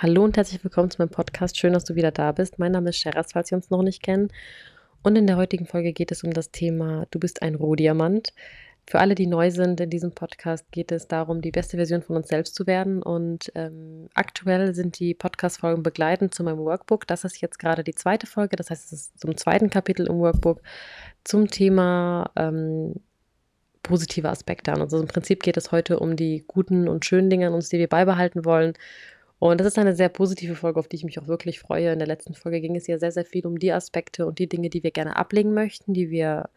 Hallo und herzlich willkommen zu meinem Podcast. Schön, dass du wieder da bist. Mein Name ist Sheraz, falls wir uns noch nicht kennen. Und in der heutigen Folge geht es um das Thema Du bist ein Rohdiamant. Für alle, die neu sind in diesem Podcast, geht es darum, die beste Version von uns selbst zu werden. Und ähm, aktuell sind die Podcast-Folgen begleitend zu meinem Workbook. Das ist jetzt gerade die zweite Folge, das heißt, es ist zum zweiten Kapitel im Workbook zum Thema ähm, positive Aspekte an. Also im Prinzip geht es heute um die guten und schönen Dinge an uns, die wir beibehalten wollen und das ist eine sehr positive Folge, auf die ich mich auch wirklich freue. In der letzten Folge ging es ja sehr, sehr viel um die Aspekte und die Dinge, die wir gerne ablegen möchten, die wir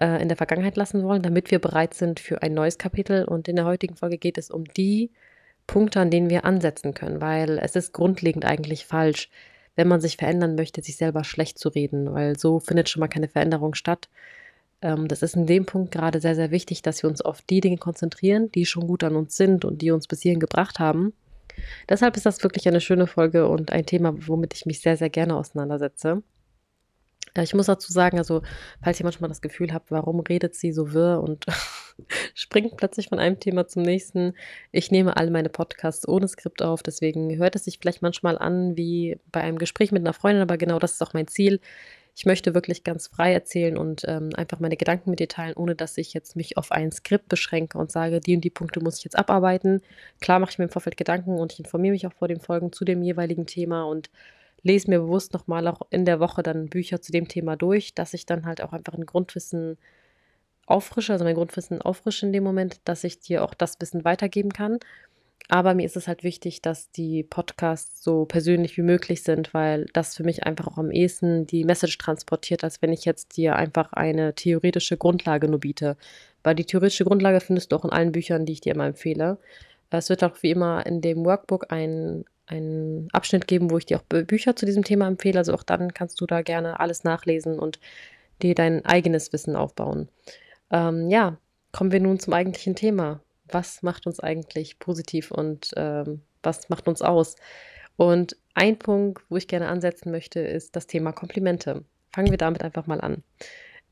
äh, in der Vergangenheit lassen wollen, damit wir bereit sind für ein neues Kapitel. Und in der heutigen Folge geht es um die Punkte, an denen wir ansetzen können, weil es ist grundlegend eigentlich falsch, wenn man sich verändern möchte, sich selber schlecht zu reden, weil so findet schon mal keine Veränderung statt. Ähm, das ist in dem Punkt gerade sehr, sehr wichtig, dass wir uns auf die Dinge konzentrieren, die schon gut an uns sind und die uns bis hierhin gebracht haben Deshalb ist das wirklich eine schöne Folge und ein Thema, womit ich mich sehr, sehr gerne auseinandersetze. Äh, ich muss dazu sagen, also, falls ihr manchmal das Gefühl habt, warum redet sie so wirr und springt plötzlich von einem Thema zum nächsten. Ich nehme all meine Podcasts ohne Skript auf, deswegen hört es sich vielleicht manchmal an wie bei einem Gespräch mit einer Freundin, aber genau das ist auch mein Ziel, ich möchte wirklich ganz frei erzählen und ähm, einfach meine Gedanken mit dir teilen, ohne dass ich jetzt mich auf ein Skript beschränke und sage, die und die Punkte muss ich jetzt abarbeiten. Klar mache ich mir im Vorfeld Gedanken und ich informiere mich auch vor den Folgen zu dem jeweiligen Thema und lese mir bewusst nochmal auch in der Woche dann Bücher zu dem Thema durch, dass ich dann halt auch einfach ein Grundwissen auffrische, also mein Grundwissen auffrische in dem Moment, dass ich dir auch das Wissen weitergeben kann. Aber mir ist es halt wichtig, dass die Podcasts so persönlich wie möglich sind, weil das für mich einfach auch am ehesten die Message transportiert, als wenn ich jetzt dir einfach eine theoretische Grundlage nur biete. Weil die theoretische Grundlage findest du auch in allen Büchern, die ich dir immer empfehle. Es wird auch wie immer in dem Workbook ein, einen Abschnitt geben, wo ich dir auch Bücher zu diesem Thema empfehle. Also auch dann kannst du da gerne alles nachlesen und dir dein eigenes Wissen aufbauen. Ähm, ja, kommen wir nun zum eigentlichen Thema was macht uns eigentlich positiv und ähm, was macht uns aus. Und ein Punkt, wo ich gerne ansetzen möchte, ist das Thema Komplimente. Fangen wir damit einfach mal an.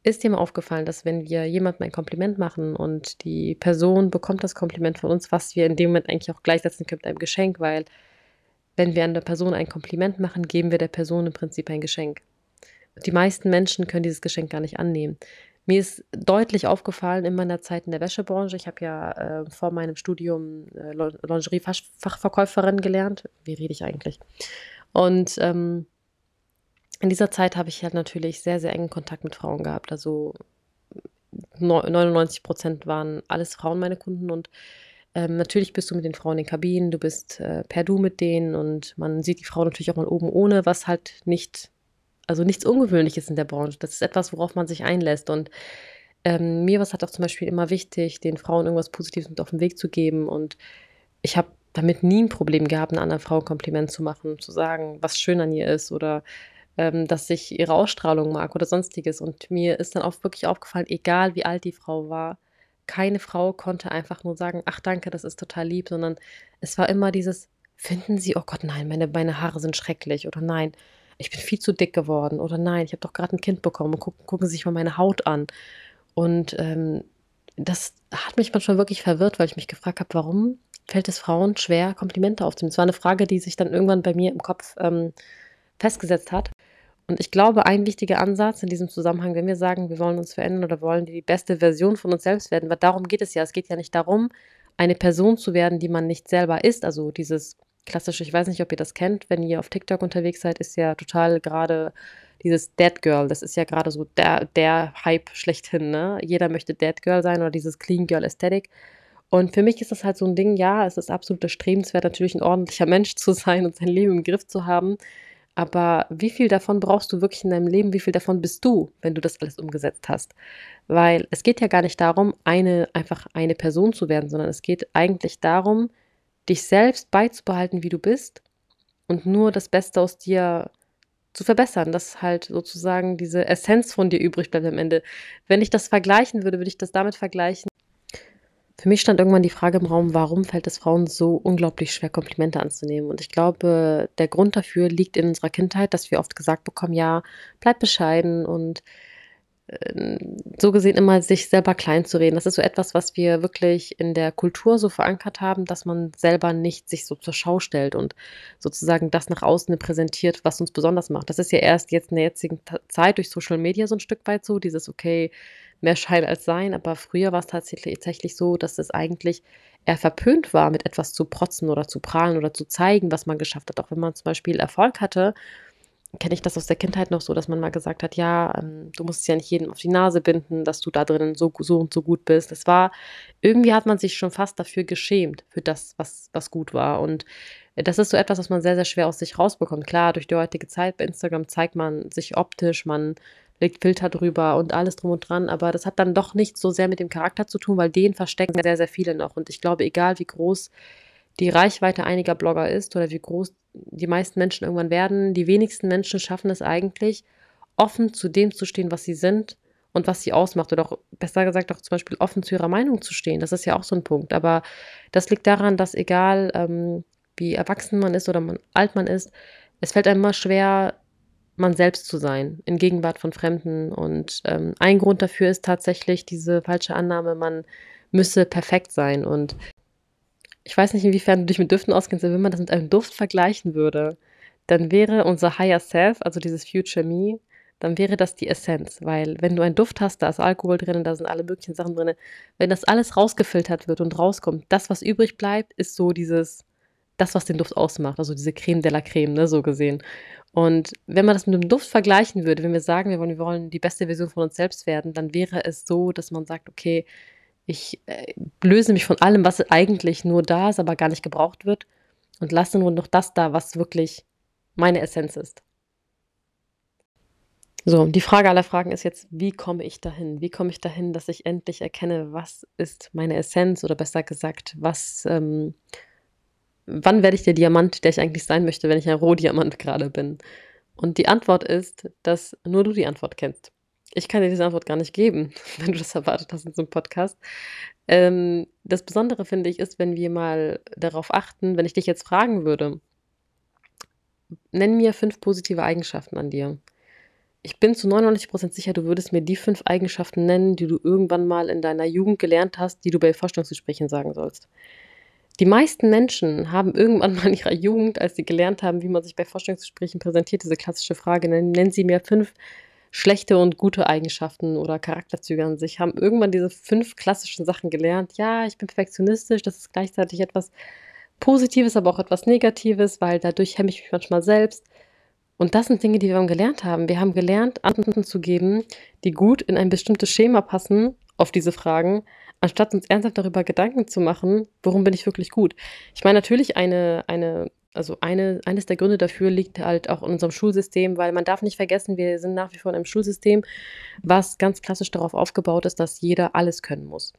Ist dir mal aufgefallen, dass wenn wir jemandem ein Kompliment machen und die Person bekommt das Kompliment von uns, was wir in dem Moment eigentlich auch gleichsetzen können mit einem Geschenk, weil wenn wir einer Person ein Kompliment machen, geben wir der Person im Prinzip ein Geschenk. Die meisten Menschen können dieses Geschenk gar nicht annehmen. Mir ist deutlich aufgefallen in meiner Zeit in der Wäschebranche. Ich habe ja äh, vor meinem Studium äh, Lingerie-Fachverkäuferin gelernt. Wie rede ich eigentlich? Und ähm, in dieser Zeit habe ich halt natürlich sehr, sehr engen Kontakt mit Frauen gehabt. Also 99 Prozent waren alles Frauen meine Kunden und ähm, natürlich bist du mit den Frauen in den Kabinen, du bist äh, per Du mit denen und man sieht die Frau natürlich auch mal oben ohne, was halt nicht also nichts Ungewöhnliches in der Branche. Das ist etwas, worauf man sich einlässt. Und ähm, mir war es auch zum Beispiel immer wichtig, den Frauen irgendwas Positives mit auf den Weg zu geben. Und ich habe damit nie ein Problem gehabt, einer anderen Frau ein Kompliment zu machen, zu sagen, was schön an ihr ist oder ähm, dass ich ihre Ausstrahlung mag oder sonstiges. Und mir ist dann auch wirklich aufgefallen, egal wie alt die Frau war, keine Frau konnte einfach nur sagen, ach danke, das ist total lieb, sondern es war immer dieses, finden Sie, oh Gott, nein, meine, meine Haare sind schrecklich oder nein, ich bin viel zu dick geworden oder nein, ich habe doch gerade ein Kind bekommen und gucken, gucken sich mal meine Haut an. Und ähm, das hat mich manchmal wirklich verwirrt, weil ich mich gefragt habe, warum fällt es Frauen schwer, Komplimente aufzunehmen? Das war eine Frage, die sich dann irgendwann bei mir im Kopf ähm, festgesetzt hat. Und ich glaube, ein wichtiger Ansatz in diesem Zusammenhang, wenn wir sagen, wir wollen uns verändern oder wollen die beste Version von uns selbst werden, weil darum geht es ja. Es geht ja nicht darum, eine Person zu werden, die man nicht selber ist. Also dieses klassisch, ich weiß nicht, ob ihr das kennt, wenn ihr auf TikTok unterwegs seid, ist ja total gerade dieses Dead Girl, das ist ja gerade so der, der Hype schlechthin, ne? Jeder möchte Dead Girl sein oder dieses Clean Girl Aesthetic. Und für mich ist das halt so ein Ding, ja, es ist absolut erstrebenswert, natürlich ein ordentlicher Mensch zu sein und sein Leben im Griff zu haben. Aber wie viel davon brauchst du wirklich in deinem Leben? Wie viel davon bist du, wenn du das alles umgesetzt hast? Weil es geht ja gar nicht darum, eine, einfach eine Person zu werden, sondern es geht eigentlich darum, dich selbst beizubehalten, wie du bist und nur das Beste aus dir zu verbessern, dass halt sozusagen diese Essenz von dir übrig bleibt am Ende. Wenn ich das vergleichen würde, würde ich das damit vergleichen. Für mich stand irgendwann die Frage im Raum, warum fällt es Frauen so unglaublich schwer, Komplimente anzunehmen? Und ich glaube, der Grund dafür liegt in unserer Kindheit, dass wir oft gesagt bekommen, ja, bleib bescheiden und so gesehen immer sich selber klein zu reden. Das ist so etwas, was wir wirklich in der Kultur so verankert haben, dass man selber nicht sich so zur Schau stellt und sozusagen das nach außen präsentiert, was uns besonders macht. Das ist ja erst jetzt in der jetzigen Zeit durch Social Media so ein Stück weit so, dieses okay, mehr Schein als Sein, aber früher war es tatsächlich, tatsächlich so, dass es eigentlich eher verpönt war, mit etwas zu protzen oder zu prahlen oder zu zeigen, was man geschafft hat. Auch wenn man zum Beispiel Erfolg hatte, kenne ich das aus der Kindheit noch so, dass man mal gesagt hat, ja, ähm, du musst ja nicht jedem auf die Nase binden, dass du da drinnen so, so und so gut bist. Es war, irgendwie hat man sich schon fast dafür geschämt, für das, was, was gut war. Und das ist so etwas, was man sehr, sehr schwer aus sich rausbekommt. Klar, durch die heutige Zeit bei Instagram zeigt man sich optisch, man legt Filter drüber und alles drum und dran, aber das hat dann doch nicht so sehr mit dem Charakter zu tun, weil den verstecken sehr, sehr viele noch. Und ich glaube, egal wie groß die Reichweite einiger Blogger ist oder wie groß die meisten Menschen irgendwann werden, die wenigsten Menschen schaffen es eigentlich, offen zu dem zu stehen, was sie sind und was sie ausmacht. Oder auch, besser gesagt, auch zum Beispiel offen zu ihrer Meinung zu stehen. Das ist ja auch so ein Punkt. Aber das liegt daran, dass egal ähm, wie erwachsen man ist oder man, alt man ist, es fällt einem immer schwer, man selbst zu sein, in Gegenwart von Fremden. Und ähm, ein Grund dafür ist tatsächlich diese falsche Annahme, man müsse perfekt sein. Und ich weiß nicht, inwiefern du dich mit Düften auskennst, aber wenn man das mit einem Duft vergleichen würde, dann wäre unser Higher Self, also dieses Future Me, dann wäre das die Essenz. Weil wenn du einen Duft hast, da ist Alkohol drin, da sind alle möglichen Sachen drin. Wenn das alles rausgefiltert wird und rauskommt, das, was übrig bleibt, ist so dieses, das, was den Duft ausmacht. Also diese Creme de la Creme, ne, so gesehen. Und wenn man das mit einem Duft vergleichen würde, wenn wir sagen, wir wollen, wir wollen die beste Version von uns selbst werden, dann wäre es so, dass man sagt, okay, ich äh, löse mich von allem, was eigentlich nur da ist, aber gar nicht gebraucht wird und lasse nur noch das da, was wirklich meine Essenz ist. So, die Frage aller Fragen ist jetzt, wie komme ich dahin? Wie komme ich dahin, dass ich endlich erkenne, was ist meine Essenz oder besser gesagt, was, ähm, wann werde ich der Diamant, der ich eigentlich sein möchte, wenn ich ein Rohdiamant gerade bin? Und die Antwort ist, dass nur du die Antwort kennst. Ich kann dir diese Antwort gar nicht geben, wenn du das erwartet hast in so einem Podcast. Ähm, das Besondere finde ich ist, wenn wir mal darauf achten, wenn ich dich jetzt fragen würde, nenn mir fünf positive Eigenschaften an dir. Ich bin zu 99% sicher, du würdest mir die fünf Eigenschaften nennen, die du irgendwann mal in deiner Jugend gelernt hast, die du bei Vorstellungsgesprächen sagen sollst. Die meisten Menschen haben irgendwann mal in ihrer Jugend, als sie gelernt haben, wie man sich bei Vorstellungsgesprächen präsentiert, diese klassische Frage, nennen, sie mir fünf schlechte und gute Eigenschaften oder Charakterzüge an sich, haben irgendwann diese fünf klassischen Sachen gelernt. Ja, ich bin perfektionistisch, das ist gleichzeitig etwas Positives, aber auch etwas Negatives, weil dadurch hemme ich mich manchmal selbst. Und das sind Dinge, die wir gelernt haben. Wir haben gelernt, Antworten zu geben, die gut in ein bestimmtes Schema passen auf diese Fragen, anstatt uns ernsthaft darüber Gedanken zu machen, worum bin ich wirklich gut. Ich meine, natürlich eine, eine also eine, eines der Gründe dafür liegt halt auch in unserem Schulsystem, weil man darf nicht vergessen, wir sind nach wie vor in einem Schulsystem, was ganz klassisch darauf aufgebaut ist, dass jeder alles können muss.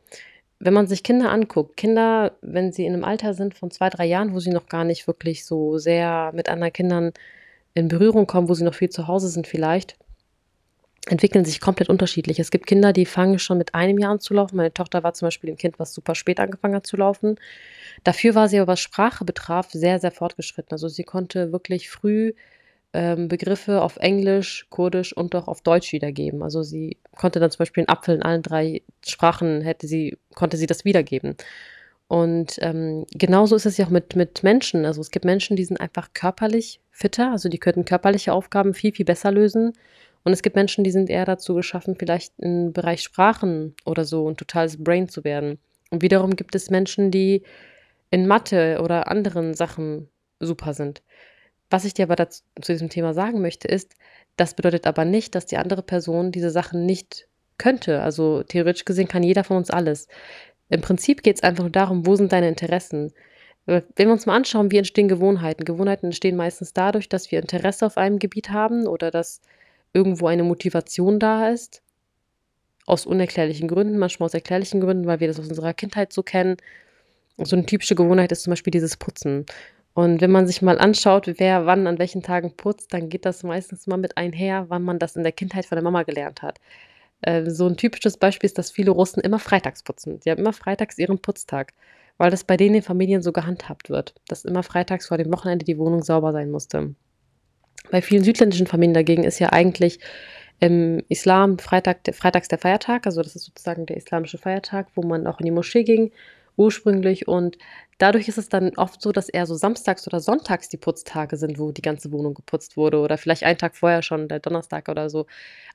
Wenn man sich Kinder anguckt, Kinder, wenn sie in einem Alter sind von zwei, drei Jahren, wo sie noch gar nicht wirklich so sehr mit anderen Kindern in Berührung kommen, wo sie noch viel zu Hause sind vielleicht, entwickeln sich komplett unterschiedlich. Es gibt Kinder, die fangen schon mit einem Jahr an zu laufen. Meine Tochter war zum Beispiel ein Kind, was super spät angefangen hat zu laufen. Dafür war sie aber, was Sprache betraf, sehr, sehr fortgeschritten. Also sie konnte wirklich früh ähm, Begriffe auf Englisch, Kurdisch und auch auf Deutsch wiedergeben. Also sie konnte dann zum Beispiel einen Apfel in allen drei Sprachen, hätte sie, konnte sie das wiedergeben. Und ähm, genauso ist es ja auch mit, mit Menschen. Also es gibt Menschen, die sind einfach körperlich fitter, also die könnten körperliche Aufgaben viel, viel besser lösen. Und es gibt Menschen, die sind eher dazu geschaffen, vielleicht im Bereich Sprachen oder so ein totales Brain zu werden. Und wiederum gibt es Menschen, die in Mathe oder anderen Sachen super sind. Was ich dir aber dazu, zu diesem Thema sagen möchte, ist, das bedeutet aber nicht, dass die andere Person diese Sachen nicht könnte. Also theoretisch gesehen kann jeder von uns alles. Im Prinzip geht es einfach nur darum, wo sind deine Interessen. Wenn wir uns mal anschauen, wie entstehen Gewohnheiten. Gewohnheiten entstehen meistens dadurch, dass wir Interesse auf einem Gebiet haben oder dass irgendwo eine Motivation da ist. Aus unerklärlichen Gründen, manchmal aus erklärlichen Gründen, weil wir das aus unserer Kindheit so kennen so eine typische Gewohnheit ist zum Beispiel dieses Putzen. Und wenn man sich mal anschaut, wer wann an welchen Tagen putzt, dann geht das meistens mal mit einher, wann man das in der Kindheit von der Mama gelernt hat. Äh, so ein typisches Beispiel ist, dass viele Russen immer freitags putzen. Sie haben immer freitags ihren Putztag, weil das bei denen in Familien so gehandhabt wird, dass immer freitags vor dem Wochenende die Wohnung sauber sein musste. Bei vielen südländischen Familien dagegen ist ja eigentlich im Islam Freitag, freitags der Feiertag, also das ist sozusagen der islamische Feiertag, wo man auch in die Moschee ging ursprünglich und dadurch ist es dann oft so, dass eher so samstags oder sonntags die Putztage sind, wo die ganze Wohnung geputzt wurde oder vielleicht einen Tag vorher schon, der Donnerstag oder so.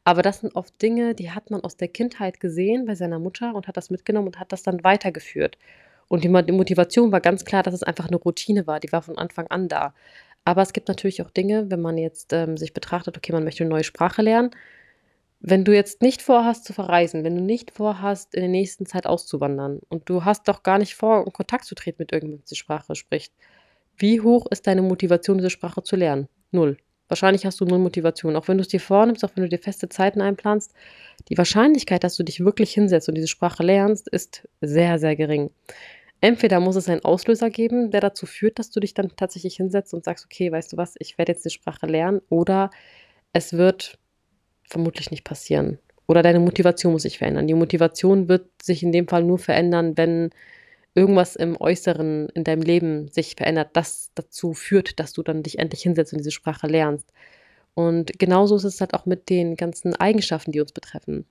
Aber das sind oft Dinge, die hat man aus der Kindheit gesehen bei seiner Mutter und hat das mitgenommen und hat das dann weitergeführt. Und die Motivation war ganz klar, dass es einfach eine Routine war, die war von Anfang an da. Aber es gibt natürlich auch Dinge, wenn man jetzt ähm, sich betrachtet, okay, man möchte eine neue Sprache lernen. Wenn du jetzt nicht vorhast zu verreisen, wenn du nicht vorhast, in der nächsten Zeit auszuwandern und du hast doch gar nicht vor, in Kontakt zu treten mit irgendjemandem, der die Sprache spricht, wie hoch ist deine Motivation, diese Sprache zu lernen? Null. Wahrscheinlich hast du null Motivation. Auch wenn du es dir vornimmst, auch wenn du dir feste Zeiten einplanst, die Wahrscheinlichkeit, dass du dich wirklich hinsetzt und diese Sprache lernst, ist sehr, sehr gering. Entweder muss es einen Auslöser geben, der dazu führt, dass du dich dann tatsächlich hinsetzt und sagst, okay, weißt du was, ich werde jetzt die Sprache lernen, oder es wird vermutlich nicht passieren. Oder deine Motivation muss sich verändern. Die Motivation wird sich in dem Fall nur verändern, wenn irgendwas im Äußeren in deinem Leben sich verändert, das dazu führt, dass du dann dich endlich hinsetzt und diese Sprache lernst. Und genauso ist es halt auch mit den ganzen Eigenschaften, die uns betreffen.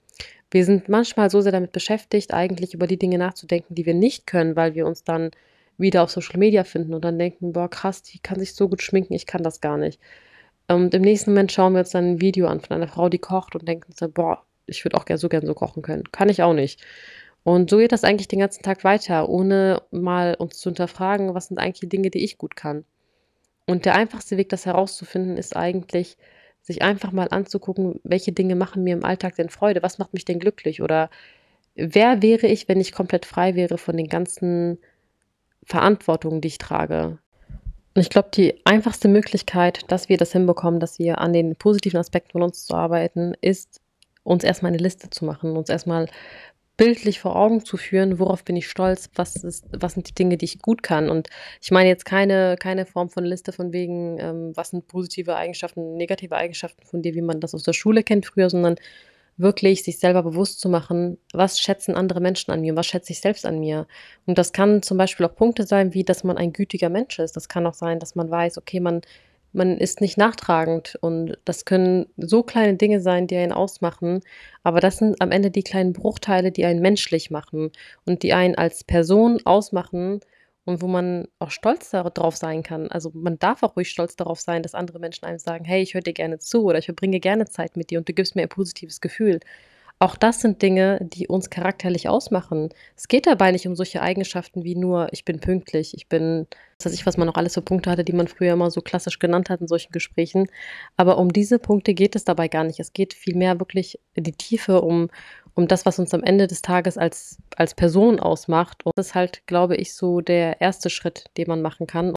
Wir sind manchmal so sehr damit beschäftigt, eigentlich über die Dinge nachzudenken, die wir nicht können, weil wir uns dann wieder auf Social Media finden und dann denken, boah, krass, die kann sich so gut schminken, ich kann das gar nicht. Und im nächsten Moment schauen wir uns dann ein Video an von einer Frau, die kocht und denken so, boah, ich würde auch so gern so kochen können. Kann ich auch nicht. Und so geht das eigentlich den ganzen Tag weiter, ohne mal uns zu hinterfragen, was sind eigentlich die Dinge, die ich gut kann. Und der einfachste Weg, das herauszufinden, ist eigentlich, sich einfach mal anzugucken, welche Dinge machen mir im Alltag denn Freude, was macht mich denn glücklich oder wer wäre ich, wenn ich komplett frei wäre von den ganzen Verantwortungen, die ich trage. Und ich glaube, die einfachste Möglichkeit, dass wir das hinbekommen, dass wir an den positiven Aspekten von uns zu arbeiten, ist, uns erstmal eine Liste zu machen, uns erstmal bildlich vor Augen zu führen, worauf bin ich stolz, was, ist, was sind die Dinge, die ich gut kann. Und ich meine jetzt keine, keine Form von Liste von wegen, ähm, was sind positive Eigenschaften, negative Eigenschaften von dir, wie man das aus der Schule kennt früher, sondern wirklich sich selber bewusst zu machen, was schätzen andere Menschen an mir, was schätze ich selbst an mir. Und das kann zum Beispiel auch Punkte sein, wie dass man ein gütiger Mensch ist. Das kann auch sein, dass man weiß, okay, man man ist nicht nachtragend und das können so kleine Dinge sein, die einen ausmachen, aber das sind am Ende die kleinen Bruchteile, die einen menschlich machen und die einen als Person ausmachen und wo man auch stolz darauf sein kann. Also man darf auch ruhig stolz darauf sein, dass andere Menschen einem sagen, hey, ich höre dir gerne zu oder ich verbringe gerne Zeit mit dir und du gibst mir ein positives Gefühl. Auch das sind Dinge, die uns charakterlich ausmachen. Es geht dabei nicht um solche Eigenschaften wie nur, ich bin pünktlich, ich bin, was weiß ich, was man noch alles für Punkte hatte, die man früher immer so klassisch genannt hat in solchen Gesprächen. Aber um diese Punkte geht es dabei gar nicht. Es geht vielmehr wirklich in die Tiefe um, um das, was uns am Ende des Tages als, als Person ausmacht. Und das ist halt, glaube ich, so der erste Schritt, den man machen kann.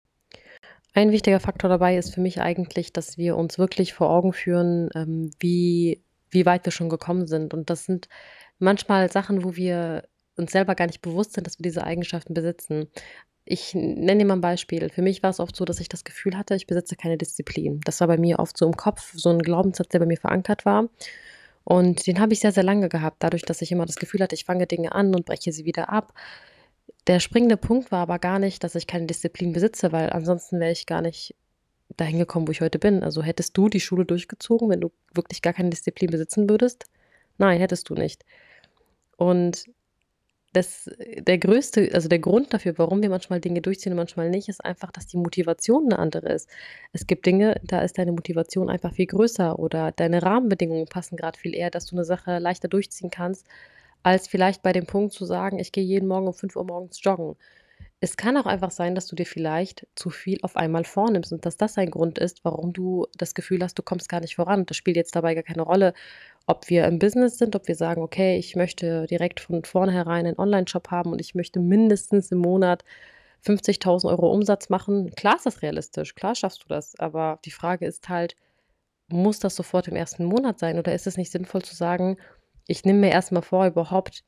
Ein wichtiger Faktor dabei ist für mich eigentlich, dass wir uns wirklich vor Augen führen, ähm, wie wie weit wir schon gekommen sind. Und das sind manchmal Sachen, wo wir uns selber gar nicht bewusst sind, dass wir diese Eigenschaften besitzen. Ich nenne dir mal ein Beispiel. Für mich war es oft so, dass ich das Gefühl hatte, ich besitze keine Disziplin. Das war bei mir oft so im Kopf, so ein Glaubenssatz, der bei mir verankert war. Und den habe ich sehr, sehr lange gehabt, dadurch, dass ich immer das Gefühl hatte, ich fange Dinge an und breche sie wieder ab. Der springende Punkt war aber gar nicht, dass ich keine Disziplin besitze, weil ansonsten wäre ich gar nicht dahin gekommen, wo ich heute bin. Also hättest du die Schule durchgezogen, wenn du wirklich gar keine Disziplin besitzen würdest? Nein, hättest du nicht. Und das, der größte, also der Grund dafür, warum wir manchmal Dinge durchziehen und manchmal nicht, ist einfach, dass die Motivation eine andere ist. Es gibt Dinge, da ist deine Motivation einfach viel größer oder deine Rahmenbedingungen passen gerade viel eher, dass du eine Sache leichter durchziehen kannst, als vielleicht bei dem Punkt zu sagen, ich gehe jeden Morgen um 5 Uhr morgens joggen. Es kann auch einfach sein, dass du dir vielleicht zu viel auf einmal vornimmst und dass das ein Grund ist, warum du das Gefühl hast, du kommst gar nicht voran. Das spielt jetzt dabei gar keine Rolle, ob wir im Business sind, ob wir sagen, okay, ich möchte direkt von vornherein einen Online-Shop haben und ich möchte mindestens im Monat 50.000 Euro Umsatz machen. Klar ist das realistisch, klar schaffst du das, aber die Frage ist halt, muss das sofort im ersten Monat sein oder ist es nicht sinnvoll zu sagen, ich nehme mir erstmal vor, überhaupt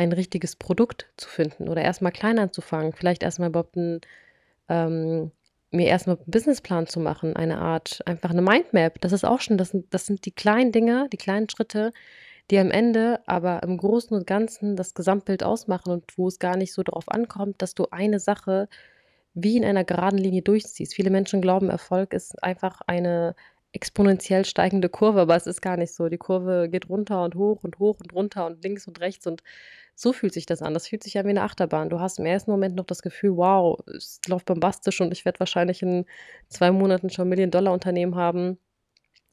ein richtiges Produkt zu finden oder erstmal klein anzufangen, vielleicht erstmal überhaupt ein, ähm, mir erstmal einen Businessplan zu machen, eine Art, einfach eine Mindmap. Das ist auch schon, das sind, das sind die kleinen Dinge, die kleinen Schritte, die am Ende aber im Großen und Ganzen das Gesamtbild ausmachen und wo es gar nicht so darauf ankommt, dass du eine Sache wie in einer geraden Linie durchziehst. Viele Menschen glauben, Erfolg ist einfach eine exponentiell steigende Kurve, aber es ist gar nicht so. Die Kurve geht runter und hoch und hoch und runter und links und rechts und so fühlt sich das an. Das fühlt sich ja wie eine Achterbahn. Du hast im ersten Moment noch das Gefühl, wow, es läuft bombastisch und ich werde wahrscheinlich in zwei Monaten schon Million-Dollar-Unternehmen haben.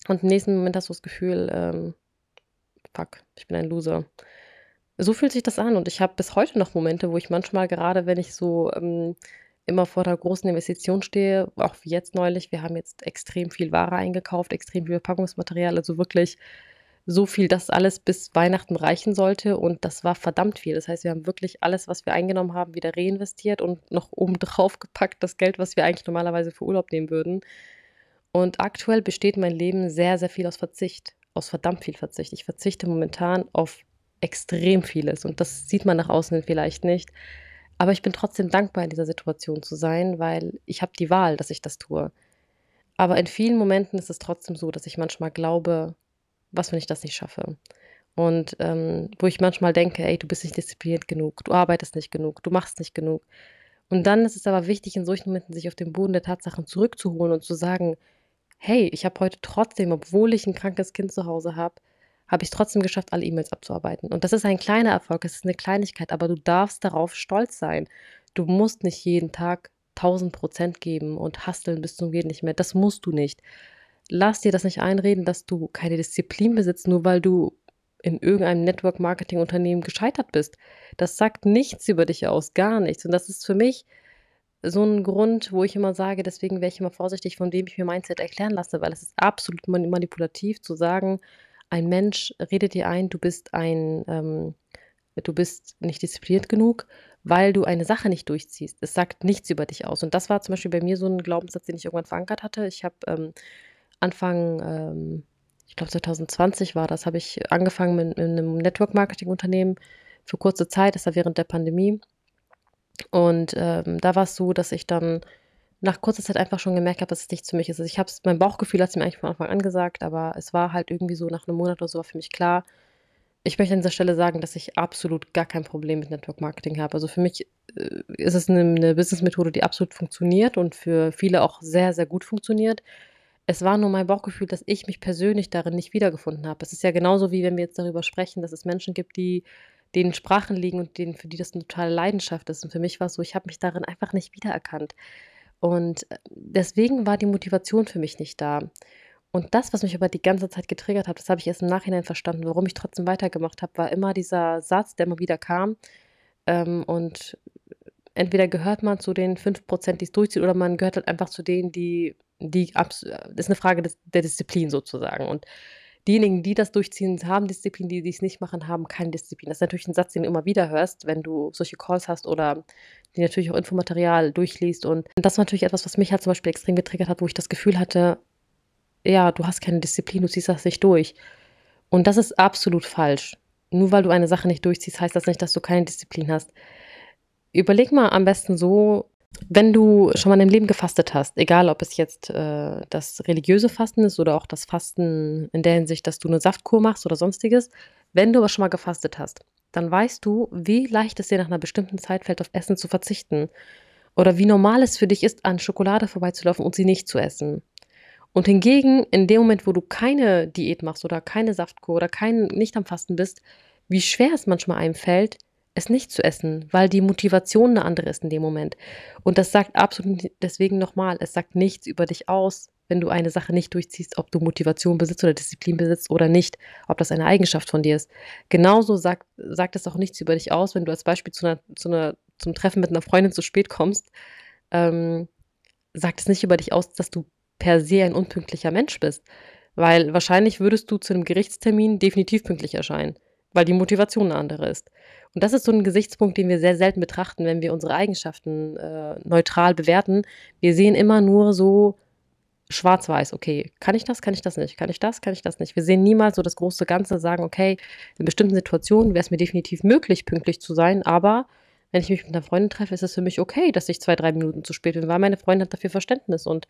Und im nächsten Moment hast du das Gefühl, ähm, fuck, ich bin ein Loser. So fühlt sich das an und ich habe bis heute noch Momente, wo ich manchmal gerade, wenn ich so ähm, immer vor der großen Investition stehe, auch wie jetzt neulich, wir haben jetzt extrem viel Ware eingekauft, extrem viel Verpackungsmaterial, also wirklich so viel, dass alles bis Weihnachten reichen sollte und das war verdammt viel. Das heißt, wir haben wirklich alles, was wir eingenommen haben, wieder reinvestiert und noch obendrauf gepackt, das Geld, was wir eigentlich normalerweise für Urlaub nehmen würden. Und aktuell besteht mein Leben sehr, sehr viel aus Verzicht, aus verdammt viel Verzicht. Ich verzichte momentan auf extrem vieles und das sieht man nach außen vielleicht nicht. Aber ich bin trotzdem dankbar, in dieser Situation zu sein, weil ich habe die Wahl, dass ich das tue. Aber in vielen Momenten ist es trotzdem so, dass ich manchmal glaube, was, wenn ich das nicht schaffe? Und ähm, wo ich manchmal denke, ey, du bist nicht diszipliniert genug, du arbeitest nicht genug, du machst nicht genug. Und dann ist es aber wichtig, in solchen Momenten sich auf den Boden der Tatsachen zurückzuholen und zu sagen, hey, ich habe heute trotzdem, obwohl ich ein krankes Kind zu Hause habe, habe ich trotzdem geschafft, alle E-Mails abzuarbeiten. Und das ist ein kleiner Erfolg, es ist eine Kleinigkeit, aber du darfst darauf stolz sein. Du musst nicht jeden Tag 1000 Prozent geben und hasteln bis zum Geht nicht mehr. Das musst du nicht. Lass dir das nicht einreden, dass du keine Disziplin besitzt, nur weil du in irgendeinem Network-Marketing-Unternehmen gescheitert bist. Das sagt nichts über dich aus, gar nichts. Und das ist für mich so ein Grund, wo ich immer sage, deswegen wäre ich immer vorsichtig, von dem ich mir Mindset erklären lasse, weil es ist absolut manipulativ zu sagen, ein Mensch redet dir ein, du bist ein, ähm, du bist nicht diszipliniert genug, weil du eine Sache nicht durchziehst. Es sagt nichts über dich aus. Und das war zum Beispiel bei mir so ein Glaubenssatz, den ich irgendwann verankert hatte. Ich habe ähm, Anfang, ähm, ich glaube 2020 war das, habe ich angefangen mit, mit einem Network-Marketing-Unternehmen für kurze Zeit, das war während der Pandemie. Und ähm, da war es so, dass ich dann nach kurzer Zeit einfach schon gemerkt habe, dass es nichts für mich ist. Also ich habe mein Bauchgefühl hat es mir eigentlich von Anfang an gesagt, aber es war halt irgendwie so nach einem Monat oder so für mich klar. Ich möchte an dieser Stelle sagen, dass ich absolut gar kein Problem mit Network Marketing habe. Also für mich äh, ist es eine, eine Businessmethode, die absolut funktioniert und für viele auch sehr, sehr gut funktioniert. Es war nur mein Bauchgefühl, dass ich mich persönlich darin nicht wiedergefunden habe. Es ist ja genauso wie wenn wir jetzt darüber sprechen, dass es Menschen gibt, die denen Sprachen liegen und denen, für die das eine totale Leidenschaft ist. Und für mich war es so, ich habe mich darin einfach nicht wiedererkannt. Und äh, deswegen war die Motivation für mich nicht da. Und das, was mich aber die ganze Zeit getriggert hat, das habe ich erst im Nachhinein verstanden, warum ich trotzdem weitergemacht habe, war immer dieser Satz, der immer wieder kam. Ähm, und entweder gehört man zu den 5%, die es durchziehen, oder man gehört halt einfach zu denen, die, die, das ist eine Frage des, der Disziplin sozusagen. Und diejenigen, die das durchziehen, haben Disziplin, die, die es nicht machen, haben keine Disziplin. Das ist natürlich ein Satz, den du immer wieder hörst, wenn du solche Calls hast oder die natürlich auch Infomaterial durchliest. Und das ist natürlich etwas, was mich halt zum Beispiel extrem getriggert hat, wo ich das Gefühl hatte, ja, du hast keine Disziplin, du ziehst das nicht durch. Und das ist absolut falsch. Nur weil du eine Sache nicht durchziehst, heißt das nicht, dass du keine Disziplin hast. Überleg mal am besten so, wenn du schon mal in deinem Leben gefastet hast, egal ob es jetzt äh, das religiöse Fasten ist oder auch das Fasten in der Hinsicht, dass du eine Saftkur machst oder sonstiges, wenn du aber schon mal gefastet hast, dann weißt du, wie leicht es dir nach einer bestimmten Zeit fällt, auf Essen zu verzichten. Oder wie normal es für dich ist, an Schokolade vorbeizulaufen und sie nicht zu essen. Und hingegen, in dem Moment, wo du keine Diät machst oder keine Saftkur oder kein, nicht am Fasten bist, wie schwer es manchmal einem fällt, es nicht zu essen, weil die Motivation eine andere ist in dem Moment. Und das sagt absolut deswegen nochmal, es sagt nichts über dich aus, wenn du eine Sache nicht durchziehst, ob du Motivation besitzt oder Disziplin besitzt oder nicht, ob das eine Eigenschaft von dir ist. Genauso sagt, sagt es auch nichts über dich aus, wenn du als Beispiel zu einer, zu einer, zum Treffen mit einer Freundin zu spät kommst. Ähm, sagt es nicht über dich aus, dass du per se ein unpünktlicher Mensch bist. Weil wahrscheinlich würdest du zu einem Gerichtstermin definitiv pünktlich erscheinen, weil die Motivation eine andere ist. Und das ist so ein Gesichtspunkt, den wir sehr selten betrachten, wenn wir unsere Eigenschaften äh, neutral bewerten. Wir sehen immer nur so, schwarz-weiß, okay, kann ich das, kann ich das nicht, kann ich das, kann ich das nicht. Wir sehen niemals so das große Ganze, sagen, okay, in bestimmten Situationen wäre es mir definitiv möglich, pünktlich zu sein, aber wenn ich mich mit einer Freundin treffe, ist es für mich okay, dass ich zwei, drei Minuten zu spät bin, weil meine Freundin hat dafür Verständnis. Und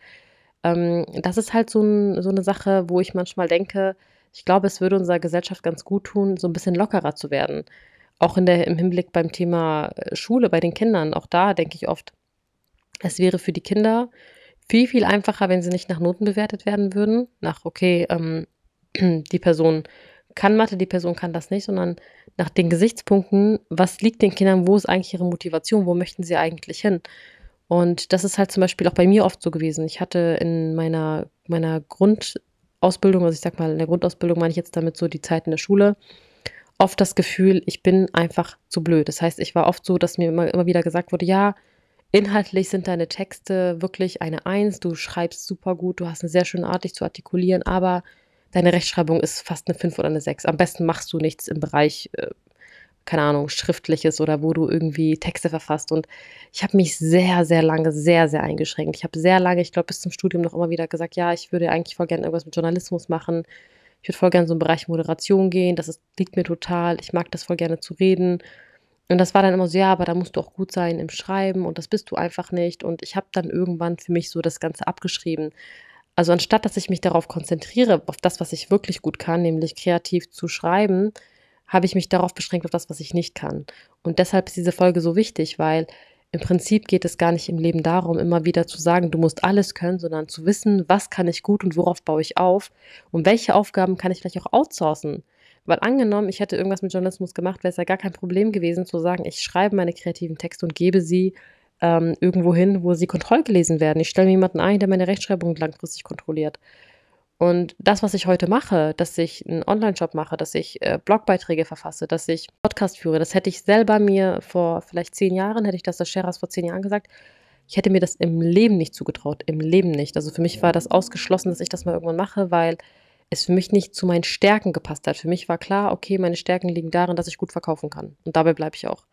ähm, das ist halt so, ein, so eine Sache, wo ich manchmal denke, ich glaube, es würde unserer Gesellschaft ganz gut tun, so ein bisschen lockerer zu werden. Auch in der, im Hinblick beim Thema äh, Schule bei den Kindern, auch da denke ich oft, es wäre für die Kinder viel, viel einfacher, wenn sie nicht nach Noten bewertet werden würden. Nach, okay, ähm, die Person kann Mathe, die Person kann das nicht, sondern nach den Gesichtspunkten, was liegt den Kindern, wo ist eigentlich ihre Motivation, wo möchten sie eigentlich hin? Und das ist halt zum Beispiel auch bei mir oft so gewesen. Ich hatte in meiner, meiner Grundausbildung, also ich sag mal, in der Grundausbildung meine ich jetzt damit so die Zeit in der Schule, oft das Gefühl, ich bin einfach zu blöd. Das heißt, ich war oft so, dass mir immer, immer wieder gesagt wurde, ja, inhaltlich sind deine Texte wirklich eine Eins, du schreibst super gut, du hast eine sehr schöne Art, dich zu artikulieren, aber deine Rechtschreibung ist fast eine 5 oder eine 6. Am besten machst du nichts im Bereich, äh, keine Ahnung, Schriftliches oder wo du irgendwie Texte verfasst. Und ich habe mich sehr, sehr lange, sehr, sehr eingeschränkt. Ich habe sehr lange, ich glaube, bis zum Studium noch immer wieder gesagt, ja, ich würde eigentlich voll gerne irgendwas mit Journalismus machen. Ich würde voll gerne so im Bereich Moderation gehen. Das ist, liegt mir total. Ich mag das voll gerne zu reden. Und das war dann immer so, ja, aber da musst du auch gut sein im Schreiben und das bist du einfach nicht. Und ich habe dann irgendwann für mich so das Ganze abgeschrieben. Also anstatt dass ich mich darauf konzentriere, auf das, was ich wirklich gut kann, nämlich kreativ zu schreiben, habe ich mich darauf beschränkt, auf das, was ich nicht kann. Und deshalb ist diese Folge so wichtig, weil im Prinzip geht es gar nicht im Leben darum, immer wieder zu sagen, du musst alles können, sondern zu wissen, was kann ich gut und worauf baue ich auf und welche Aufgaben kann ich vielleicht auch outsourcen. Weil angenommen, ich hätte irgendwas mit Journalismus gemacht, wäre es ja gar kein Problem gewesen zu sagen, ich schreibe meine kreativen Texte und gebe sie ähm, irgendwo hin, wo sie kontrollgelesen werden. Ich stelle mir jemanden ein, der meine Rechtschreibung langfristig kontrolliert. Und das, was ich heute mache, dass ich einen Online-Shop mache, dass ich äh, Blogbeiträge verfasse, dass ich Podcast führe, das hätte ich selber mir vor vielleicht zehn Jahren, hätte ich das der Sheras vor zehn Jahren gesagt, ich hätte mir das im Leben nicht zugetraut, im Leben nicht. Also für mich war das ausgeschlossen, dass ich das mal irgendwann mache, weil es für mich nicht zu meinen Stärken gepasst hat. Für mich war klar, okay, meine Stärken liegen darin, dass ich gut verkaufen kann. Und dabei bleibe ich auch.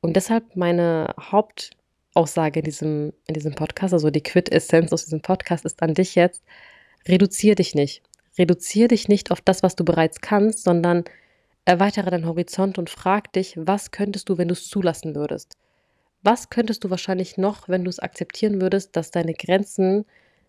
Und deshalb meine Haupt Aussage in diesem, in diesem Podcast, also die Quit-Essenz aus diesem Podcast ist an dich jetzt, reduziere dich nicht. Reduziere dich nicht auf das, was du bereits kannst, sondern erweitere deinen Horizont und frag dich, was könntest du, wenn du es zulassen würdest? Was könntest du wahrscheinlich noch, wenn du es akzeptieren würdest, dass deine Grenzen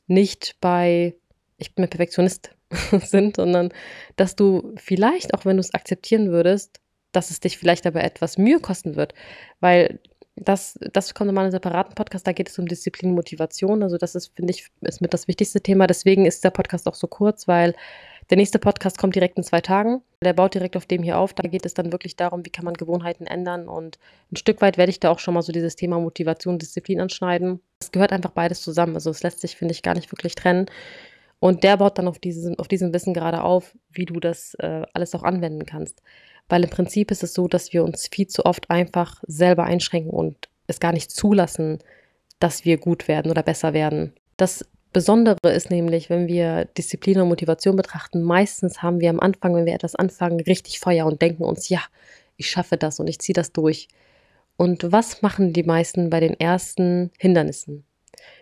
nicht bei, ich bin ein Perfektionist sind, sondern dass du vielleicht, auch wenn du es akzeptieren würdest, dass es dich vielleicht aber etwas Mühe kosten wird. Weil das, das kommt nochmal in einem separaten Podcast, da geht es um Disziplin und Motivation. Also das ist, finde ich, ist mit das wichtigste Thema. Deswegen ist der Podcast auch so kurz, weil der nächste Podcast kommt direkt in zwei Tagen. Der baut direkt auf dem hier auf. Da geht es dann wirklich darum, wie kann man Gewohnheiten ändern. Und ein Stück weit werde ich da auch schon mal so dieses Thema Motivation, Disziplin anschneiden. Es gehört einfach beides zusammen. Also es lässt sich, finde ich, gar nicht wirklich trennen. Und der baut dann auf, diesem, auf diesem Wissen gerade auf, wie du das äh, alles auch anwenden kannst. Weil im Prinzip ist es so, dass wir uns viel zu oft einfach selber einschränken und es gar nicht zulassen, dass wir gut werden oder besser werden. Das Besondere ist nämlich, wenn wir Disziplin und Motivation betrachten, meistens haben wir am Anfang, wenn wir etwas anfangen, richtig Feuer und denken uns, ja, ich schaffe das und ich ziehe das durch. Und was machen die meisten bei den ersten Hindernissen?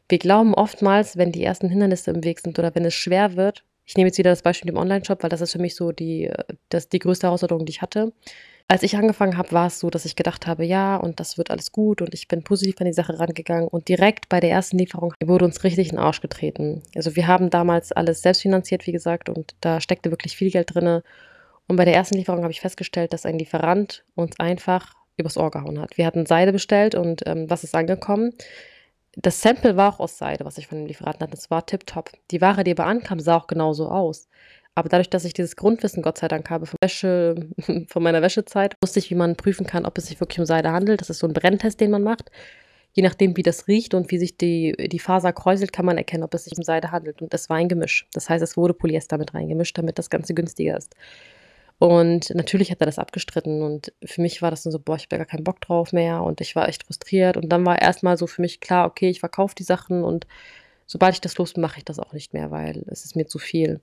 Wir glauben oftmals, wenn die ersten Hindernisse im Weg sind oder wenn es schwer wird, ich nehme jetzt wieder das Beispiel mit dem Online-Shop, weil das ist für mich so die, das, die größte Herausforderung, die ich hatte. Als ich angefangen habe, war es so, dass ich gedacht habe, ja, und das wird alles gut und ich bin positiv an die Sache rangegangen und direkt bei der ersten Lieferung wurde uns richtig in den Arsch getreten. Also wir haben damals alles selbst finanziert, wie gesagt, und da steckte wirklich viel Geld drin. Und bei der ersten Lieferung habe ich festgestellt, dass ein Lieferant uns einfach übers Ohr gehauen hat. Wir hatten Seide bestellt und ähm, was ist angekommen? Das Sample war auch aus Seide, was ich von dem Lieferanten hatte. Das war tipptopp. Die Ware, die aber ankam, sah auch genauso aus. Aber dadurch, dass ich dieses Grundwissen, Gott sei Dank, habe von, Wäsche, von meiner Wäschezeit, wusste ich, wie man prüfen kann, ob es sich wirklich um Seide handelt. Das ist so ein Brenntest, den man macht. Je nachdem, wie das riecht und wie sich die, die Faser kräuselt, kann man erkennen, ob es sich um Seide handelt. Und es war ein Gemisch. Das heißt, es wurde Polyester mit reingemischt, damit das Ganze günstiger ist. Und natürlich hat er das abgestritten und für mich war das dann so, boah, ich habe da gar keinen Bock drauf mehr und ich war echt frustriert. Und dann war erstmal so für mich klar, okay, ich verkaufe die Sachen und sobald ich das los bin, mache ich das auch nicht mehr, weil es ist mir zu viel.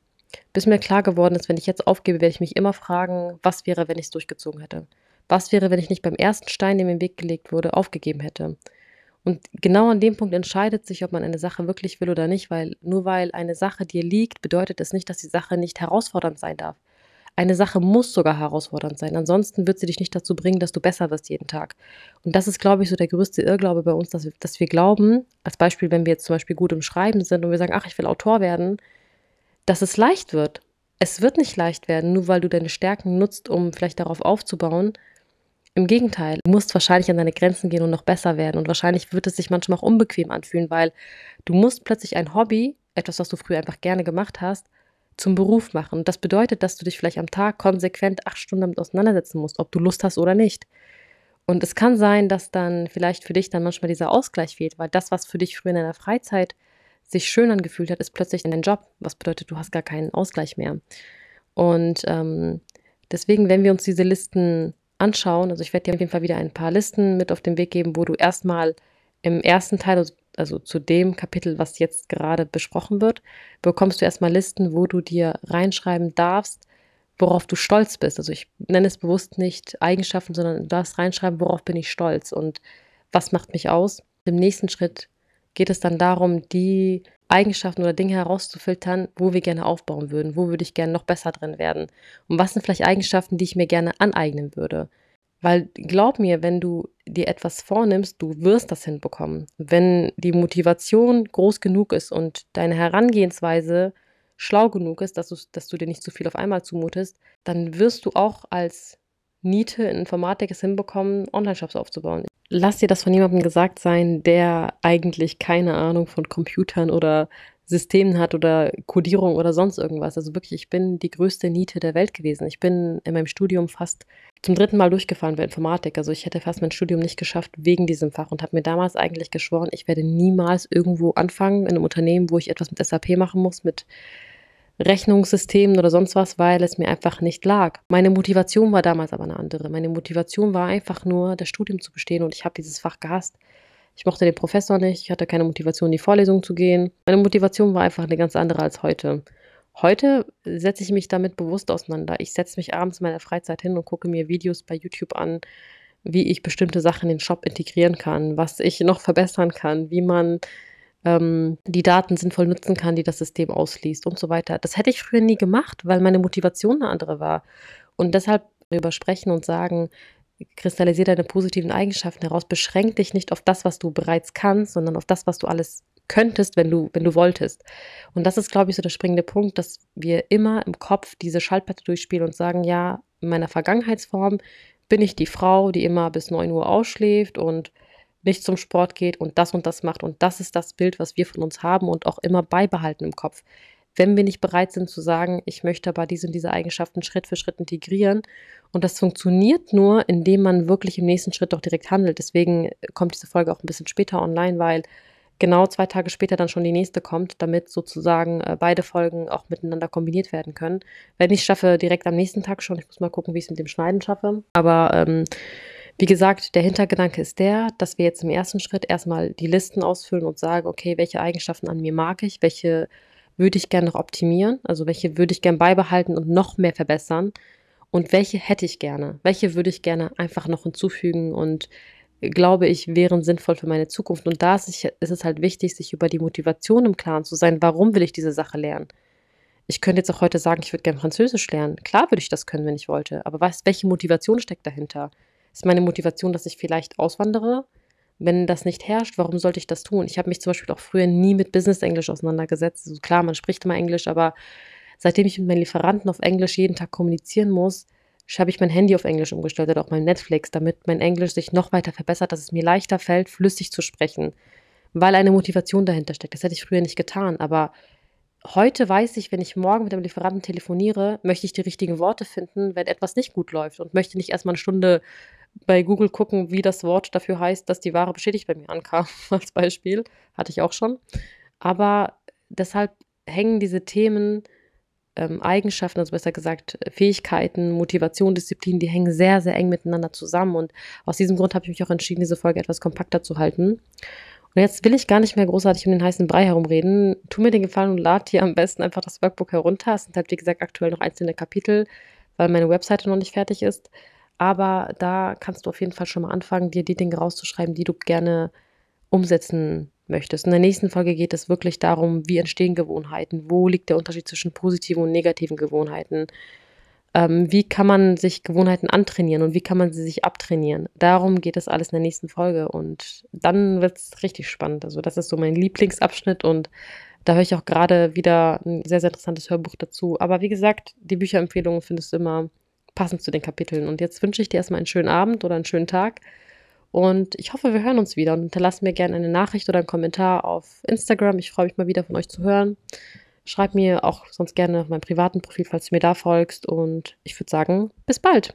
Bis mir klar geworden ist, wenn ich jetzt aufgebe, werde ich mich immer fragen, was wäre, wenn ich es durchgezogen hätte? Was wäre, wenn ich nicht beim ersten Stein, der mir im Weg gelegt wurde, aufgegeben hätte? Und genau an dem Punkt entscheidet sich, ob man eine Sache wirklich will oder nicht, weil nur weil eine Sache dir liegt, bedeutet es nicht, dass die Sache nicht herausfordernd sein darf. Eine Sache muss sogar herausfordernd sein. Ansonsten wird sie dich nicht dazu bringen, dass du besser wirst jeden Tag. Und das ist, glaube ich, so der größte Irrglaube bei uns, dass wir, dass wir glauben, als Beispiel, wenn wir jetzt zum Beispiel gut im Schreiben sind und wir sagen, ach, ich will Autor werden, dass es leicht wird. Es wird nicht leicht werden, nur weil du deine Stärken nutzt, um vielleicht darauf aufzubauen. Im Gegenteil, du musst wahrscheinlich an deine Grenzen gehen und noch besser werden. Und wahrscheinlich wird es sich manchmal auch unbequem anfühlen, weil du musst plötzlich ein Hobby, etwas, was du früher einfach gerne gemacht hast, zum Beruf machen. Das bedeutet, dass du dich vielleicht am Tag konsequent acht Stunden damit auseinandersetzen musst, ob du Lust hast oder nicht. Und es kann sein, dass dann vielleicht für dich dann manchmal dieser Ausgleich fehlt, weil das, was für dich früher in deiner Freizeit sich schön angefühlt hat, ist plötzlich in dein Job. Was bedeutet, du hast gar keinen Ausgleich mehr. Und ähm, deswegen, wenn wir uns diese Listen anschauen, also ich werde dir auf jeden Fall wieder ein paar Listen mit auf den Weg geben, wo du erstmal im ersten Teil, also also zu dem Kapitel, was jetzt gerade besprochen wird, bekommst du erstmal Listen, wo du dir reinschreiben darfst, worauf du stolz bist. Also ich nenne es bewusst nicht Eigenschaften, sondern du darfst reinschreiben, worauf bin ich stolz und was macht mich aus. Im nächsten Schritt geht es dann darum, die Eigenschaften oder Dinge herauszufiltern, wo wir gerne aufbauen würden, wo würde ich gerne noch besser drin werden und was sind vielleicht Eigenschaften, die ich mir gerne aneignen würde. Weil glaub mir, wenn du dir etwas vornimmst, du wirst das hinbekommen. Wenn die Motivation groß genug ist und deine Herangehensweise schlau genug ist, dass du, dass du dir nicht zu viel auf einmal zumutest, dann wirst du auch als Niete in Informatik es hinbekommen, Online-Shops aufzubauen. Lass dir das von jemandem gesagt sein, der eigentlich keine Ahnung von Computern oder Systemen hat oder Codierung oder sonst irgendwas. Also wirklich, ich bin die größte Niete der Welt gewesen. Ich bin in meinem Studium fast zum dritten Mal durchgefahren bei Informatik. Also ich hätte fast mein Studium nicht geschafft wegen diesem Fach und habe mir damals eigentlich geschworen, ich werde niemals irgendwo anfangen in einem Unternehmen, wo ich etwas mit SAP machen muss, mit Rechnungssystemen oder sonst was, weil es mir einfach nicht lag. Meine Motivation war damals aber eine andere. Meine Motivation war einfach nur, das Studium zu bestehen und ich habe dieses Fach gehasst. Ich mochte den Professor nicht, ich hatte keine Motivation, in die Vorlesung zu gehen. Meine Motivation war einfach eine ganz andere als heute. Heute setze ich mich damit bewusst auseinander. Ich setze mich abends in meiner Freizeit hin und gucke mir Videos bei YouTube an, wie ich bestimmte Sachen in den Shop integrieren kann, was ich noch verbessern kann, wie man ähm, die Daten sinnvoll nutzen kann, die das System ausliest und so weiter. Das hätte ich früher nie gemacht, weil meine Motivation eine andere war. Und deshalb darüber sprechen und sagen, kristallisiere deine positiven Eigenschaften heraus, beschränk dich nicht auf das, was du bereits kannst, sondern auf das, was du alles könntest, wenn du, wenn du wolltest. Und das ist, glaube ich, so der springende Punkt, dass wir immer im Kopf diese Schallplatte durchspielen und sagen, ja, in meiner Vergangenheitsform bin ich die Frau, die immer bis 9 Uhr ausschläft und nicht zum Sport geht und das und das macht. Und das ist das Bild, was wir von uns haben und auch immer beibehalten im Kopf wenn wir nicht bereit sind zu sagen, ich möchte aber diese und diese Eigenschaften Schritt für Schritt integrieren. Und das funktioniert nur, indem man wirklich im nächsten Schritt auch direkt handelt. Deswegen kommt diese Folge auch ein bisschen später online, weil genau zwei Tage später dann schon die nächste kommt, damit sozusagen äh, beide Folgen auch miteinander kombiniert werden können. Wenn ich schaffe, direkt am nächsten Tag schon. Ich muss mal gucken, wie ich es mit dem Schneiden schaffe. Aber ähm, wie gesagt, der Hintergedanke ist der, dass wir jetzt im ersten Schritt erstmal die Listen ausfüllen und sagen, okay, welche Eigenschaften an mir mag ich, welche würde ich gerne noch optimieren? Also welche würde ich gerne beibehalten und noch mehr verbessern? Und welche hätte ich gerne? Welche würde ich gerne einfach noch hinzufügen und glaube ich, wären sinnvoll für meine Zukunft? Und da ist, es halt wichtig, sich über die Motivation im Klaren zu sein. Warum will ich diese Sache lernen? Ich könnte jetzt auch heute sagen, ich würde gerne Französisch lernen. Klar würde ich das können, wenn ich wollte. Aber was, welche Motivation steckt dahinter? Ist meine Motivation, dass ich vielleicht auswandere? Wenn das nicht herrscht, warum sollte ich das tun? Ich habe mich zum Beispiel auch früher nie mit Business-Englisch auseinandergesetzt. Also klar, man spricht immer Englisch, aber seitdem ich mit meinen Lieferanten auf Englisch jeden Tag kommunizieren muss, habe ich mein Handy auf Englisch umgestellt oder auch mein Netflix, damit mein Englisch sich noch weiter verbessert, dass es mir leichter fällt, flüssig zu sprechen, weil eine Motivation dahinter steckt. Das hätte ich früher nicht getan, aber heute weiß ich, wenn ich morgen mit dem Lieferanten telefoniere, möchte ich die richtigen Worte finden, wenn etwas nicht gut läuft und möchte nicht erstmal eine Stunde bei Google gucken, wie das Wort dafür heißt, dass die Ware beschädigt bei mir ankam, als Beispiel. Hatte ich auch schon. Aber deshalb hängen diese Themen, ähm, Eigenschaften, also besser gesagt Fähigkeiten, Motivation, Disziplin, die hängen sehr, sehr eng miteinander zusammen. Und aus diesem Grund habe ich mich auch entschieden, diese Folge etwas kompakter zu halten. Und jetzt will ich gar nicht mehr großartig um den heißen Brei herumreden. Tu mir den Gefallen und lad dir am besten einfach das Workbook herunter. Es sind halt, wie gesagt, aktuell noch einzelne Kapitel, weil meine Webseite noch nicht fertig ist. Aber da kannst du auf jeden Fall schon mal anfangen, dir die Dinge rauszuschreiben, die du gerne umsetzen möchtest. In der nächsten Folge geht es wirklich darum, wie entstehen Gewohnheiten, wo liegt der Unterschied zwischen positiven und negativen Gewohnheiten, ähm, wie kann man sich Gewohnheiten antrainieren und wie kann man sie sich abtrainieren. Darum geht es alles in der nächsten Folge und dann wird es richtig spannend. Also das ist so mein Lieblingsabschnitt und da höre ich auch gerade wieder ein sehr, sehr interessantes Hörbuch dazu. Aber wie gesagt, die Bücherempfehlungen findest du immer passend zu den Kapiteln. Und jetzt wünsche ich dir erstmal einen schönen Abend oder einen schönen Tag. Und ich hoffe, wir hören uns wieder und hinterlasst mir gerne eine Nachricht oder einen Kommentar auf Instagram. Ich freue mich mal wieder von euch zu hören. Schreib mir auch sonst gerne auf meinem privaten Profil, falls du mir da folgst. Und ich würde sagen, bis bald.